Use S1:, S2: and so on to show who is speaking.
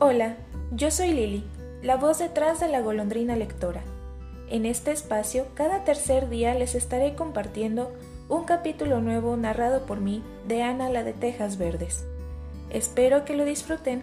S1: Hola, yo soy Lili, la voz detrás de la golondrina lectora. En este espacio, cada tercer día les estaré compartiendo un capítulo nuevo narrado por mí de Ana la de Tejas Verdes. Espero que lo disfruten.